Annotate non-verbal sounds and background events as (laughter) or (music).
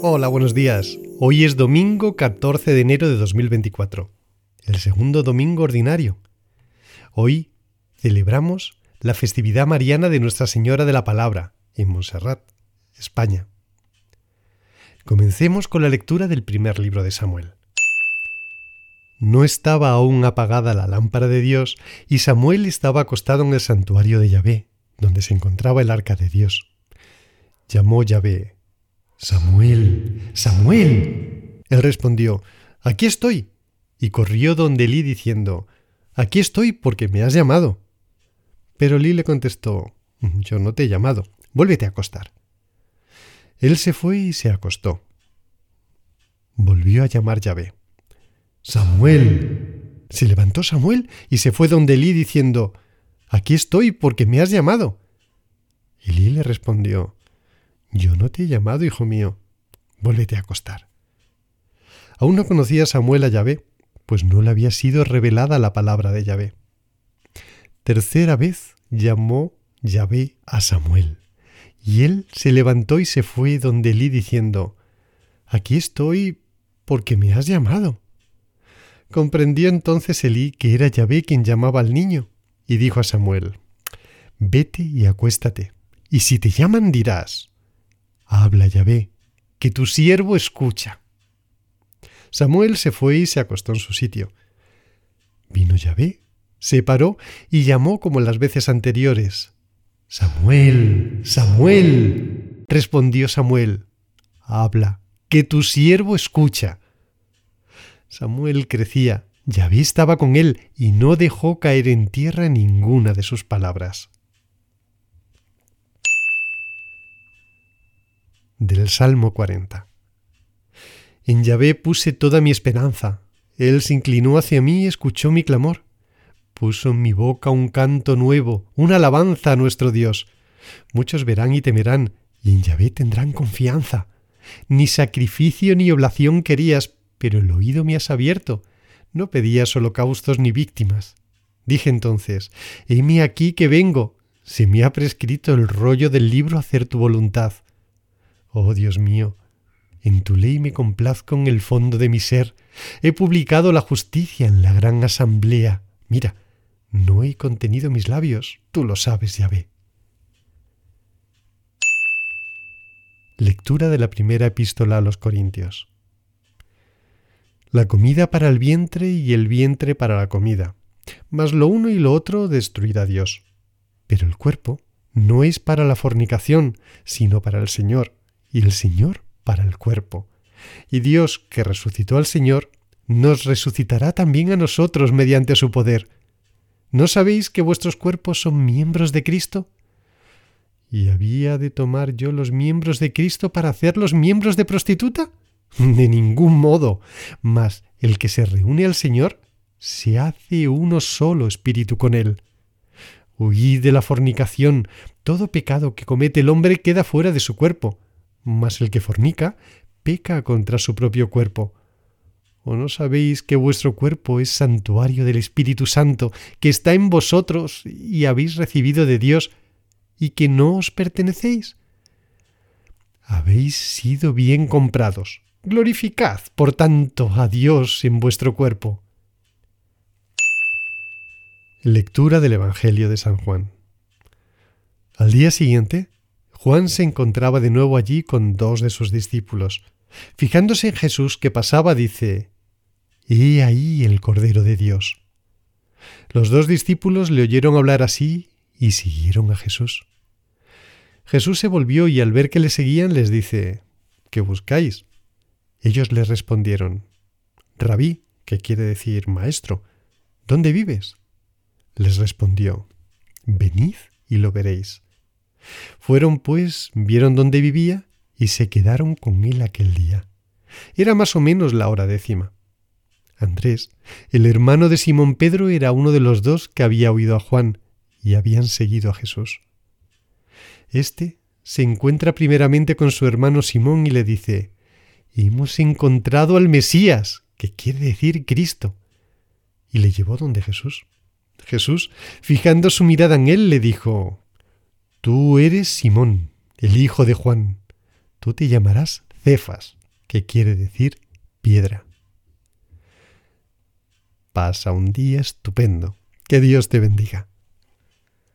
Hola, buenos días. Hoy es domingo 14 de enero de 2024, el segundo domingo ordinario. Hoy celebramos la festividad mariana de Nuestra Señora de la Palabra, en Montserrat, España. Comencemos con la lectura del primer libro de Samuel. No estaba aún apagada la lámpara de Dios y Samuel estaba acostado en el santuario de Yahvé, donde se encontraba el arca de Dios. Llamó Yahvé, Samuel, Samuel. Él respondió, Aquí estoy. Y corrió donde Elí diciendo, Aquí estoy porque me has llamado. Pero Elí le contestó, Yo no te he llamado, vuélvete a acostar. Él se fue y se acostó. Volvió a llamar Yahvé. Samuel. Se levantó Samuel y se fue donde Elí diciendo, Aquí estoy porque me has llamado. Elí le respondió, yo no te he llamado, hijo mío. Vuélvete a acostar. Aún no conocía Samuel a Yahvé, pues no le había sido revelada la palabra de Yahvé. Tercera vez llamó Yahvé a Samuel, y él se levantó y se fue donde Elí diciendo, Aquí estoy porque me has llamado. Comprendió entonces Elí que era Yahvé quien llamaba al niño, y dijo a Samuel, Vete y acuéstate, y si te llaman dirás, Habla, Yahvé, que tu siervo escucha. Samuel se fue y se acostó en su sitio. Vino Yahvé, se paró y llamó como las veces anteriores. Samuel, Samuel. Respondió Samuel. Habla, que tu siervo escucha. Samuel crecía, Yahvé estaba con él y no dejó caer en tierra ninguna de sus palabras. Del Salmo 40. En Yahvé puse toda mi esperanza. Él se inclinó hacia mí y escuchó mi clamor. Puso en mi boca un canto nuevo, una alabanza a nuestro Dios. Muchos verán y temerán, y en Yahvé tendrán confianza. Ni sacrificio ni oblación querías, pero el oído me has abierto. No pedías holocaustos ni víctimas. Dije entonces, heme aquí que vengo. Se me ha prescrito el rollo del libro hacer tu voluntad. Oh Dios mío, en tu ley me complazco en el fondo de mi ser. He publicado la justicia en la gran asamblea. Mira, no he contenido mis labios, tú lo sabes, Yahvé. Lectura de la primera epístola a los Corintios. La comida para el vientre y el vientre para la comida, mas lo uno y lo otro destruirá Dios. Pero el cuerpo no es para la fornicación, sino para el Señor, y el Señor para el cuerpo. Y Dios, que resucitó al Señor, nos resucitará también a nosotros mediante su poder. ¿No sabéis que vuestros cuerpos son miembros de Cristo? ¿Y había de tomar yo los miembros de Cristo para hacerlos miembros de prostituta? (laughs) De ningún modo. Mas el que se reúne al Señor se hace uno solo espíritu con él. Huid de la fornicación. Todo pecado que comete el hombre queda fuera de su cuerpo mas el que fornica peca contra su propio cuerpo. ¿O no sabéis que vuestro cuerpo es santuario del Espíritu Santo, que está en vosotros y habéis recibido de Dios, y que no os pertenecéis? Habéis sido bien comprados. Glorificad, por tanto, a Dios en vuestro cuerpo. Lectura del Evangelio de San Juan. Al día siguiente, Juan se encontraba de nuevo allí con dos de sus discípulos. Fijándose en Jesús que pasaba, dice, He ahí el Cordero de Dios. Los dos discípulos le oyeron hablar así y siguieron a Jesús. Jesús se volvió y al ver que le seguían les dice, ¿qué buscáis? Ellos le respondieron, Rabí, que quiere decir maestro, ¿dónde vives? Les respondió, Venid y lo veréis. Fueron, pues, vieron dónde vivía y se quedaron con él aquel día. Era más o menos la hora décima. Andrés, el hermano de Simón Pedro, era uno de los dos que había oído a Juan y habían seguido a Jesús. Este se encuentra primeramente con su hermano Simón y le dice, Hemos encontrado al Mesías, que quiere decir Cristo. Y le llevó donde Jesús. Jesús, fijando su mirada en él, le dijo, Tú eres Simón, el hijo de Juan. Tú te llamarás Cefas, que quiere decir piedra. Pasa un día estupendo. Que Dios te bendiga.